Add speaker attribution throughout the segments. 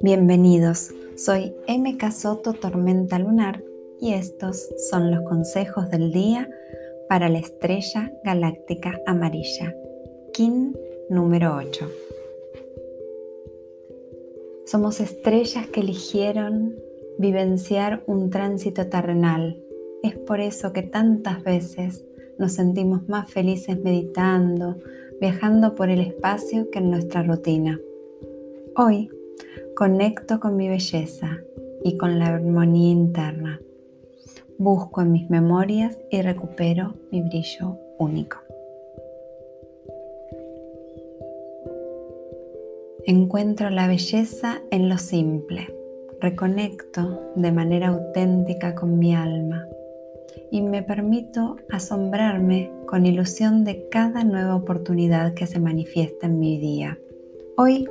Speaker 1: Bienvenidos, soy MK Soto Tormenta Lunar y estos son los consejos del día para la estrella galáctica amarilla, KIN número 8. Somos estrellas que eligieron vivenciar un tránsito terrenal. Es por eso que tantas veces nos sentimos más felices meditando, viajando por el espacio que en nuestra rutina. Hoy Conecto con mi belleza y con la armonía interna. Busco en mis memorias y recupero mi brillo único. Encuentro la belleza en lo simple. Reconecto de manera auténtica con mi alma y me permito asombrarme con ilusión de cada nueva oportunidad que se manifiesta en mi día. Hoy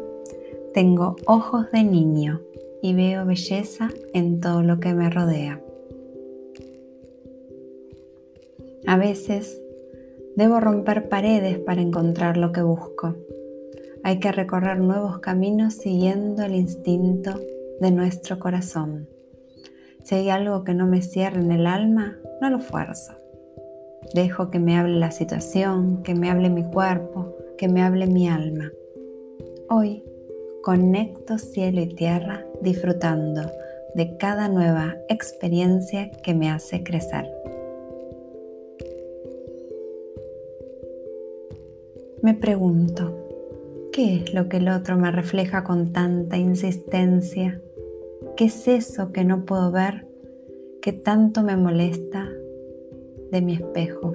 Speaker 1: tengo ojos de niño y veo belleza en todo lo que me rodea. A veces debo romper paredes para encontrar lo que busco. Hay que recorrer nuevos caminos siguiendo el instinto de nuestro corazón. Si hay algo que no me cierra en el alma, no lo fuerzo. Dejo que me hable la situación, que me hable mi cuerpo, que me hable mi alma. Hoy conecto cielo y tierra disfrutando de cada nueva experiencia que me hace crecer. Me pregunto, ¿qué es lo que el otro me refleja con tanta insistencia? ¿Qué es eso que no puedo ver que tanto me molesta de mi espejo?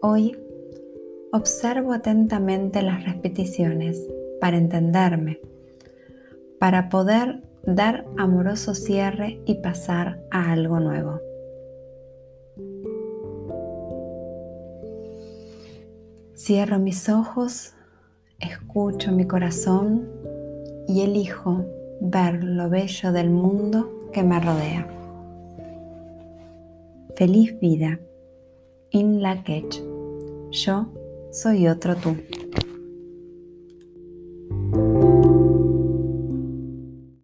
Speaker 1: Hoy observo atentamente las repeticiones para entenderme, para poder dar amoroso cierre y pasar a algo nuevo. Cierro mis ojos, escucho mi corazón y elijo ver lo bello del mundo que me rodea. Feliz vida. In la Yo soy otro tú.